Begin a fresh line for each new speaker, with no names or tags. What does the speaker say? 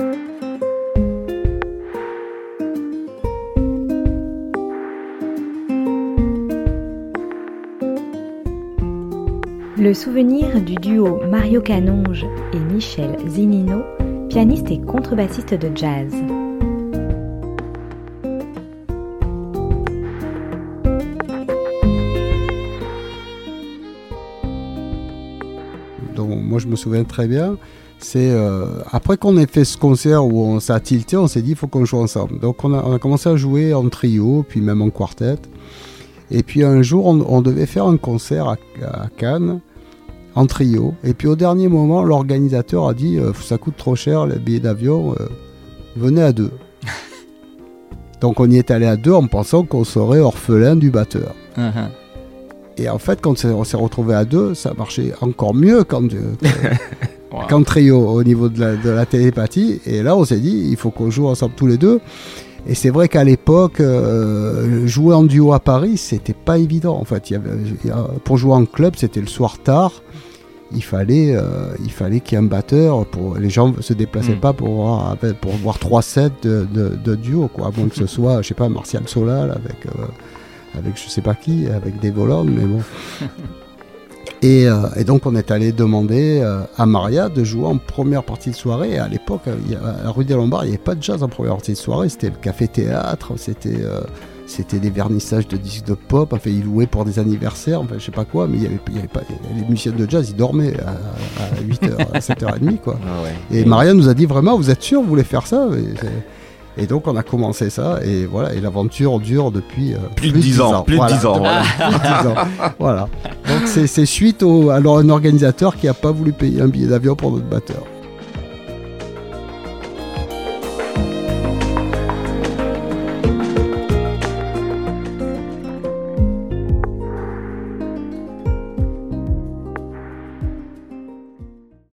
Le souvenir du duo Mario Canonge et Michel Zinino, pianiste et contrebassiste de jazz.
Moi je me souviens très bien. C'est euh, après qu'on ait fait ce concert où on s'est tilté, on s'est dit il faut qu'on joue ensemble. Donc on a, on a, commencé à jouer en trio, puis même en quartet. Et puis un jour on, on devait faire un concert à, à, Cannes en trio. Et puis au dernier moment, l'organisateur a dit euh, ça coûte trop cher les billets d'avion, euh, venez à deux. Donc on y est allé à deux en pensant qu'on serait orphelin du batteur. Uh -huh. Et en fait, quand on s'est retrouvé à deux, ça marchait encore mieux qu'en wow. qu trio au niveau de la, de la, télépathie. Et là, on s'est dit, il faut qu'on joue ensemble tous les deux. Et c'est vrai qu'à l'époque, euh, jouer en duo à Paris, c'était pas évident. En fait, il y avait, pour jouer en club, c'était le soir tard. Il fallait, euh, il fallait qu'il y ait un batteur. Pour, les gens se déplaçaient mm. pas pour voir, pour voir trois sets de, de, de duo, quoi. Moins que ce soit, je sais pas, Martial Solal avec. Euh, avec je sais pas qui, avec des volants, mais bon. et, euh, et, donc on est allé demander euh, à Maria de jouer en première partie de soirée. Et à l'époque, à rue des Lombards, il n'y avait pas de jazz en première partie de soirée. C'était le café-théâtre, c'était euh, c'était des vernissages de disques de pop. Enfin, ils louaient pour des anniversaires, enfin, je sais pas quoi, mais il y avait, il y avait pas, les musiciens de jazz, ils dormaient à, à 8h, à 7h30, quoi.
Ah ouais.
Et Maria nous a dit vraiment, vous êtes sûr, vous voulez faire ça? Et donc on a commencé ça et voilà et l'aventure dure depuis euh,
plus, de 10 ans. Plus de 10 ans. Voilà.
Plus 10 ans. voilà. Donc c'est suite au, alors un organisateur qui a pas voulu payer un billet d'avion pour notre batteur.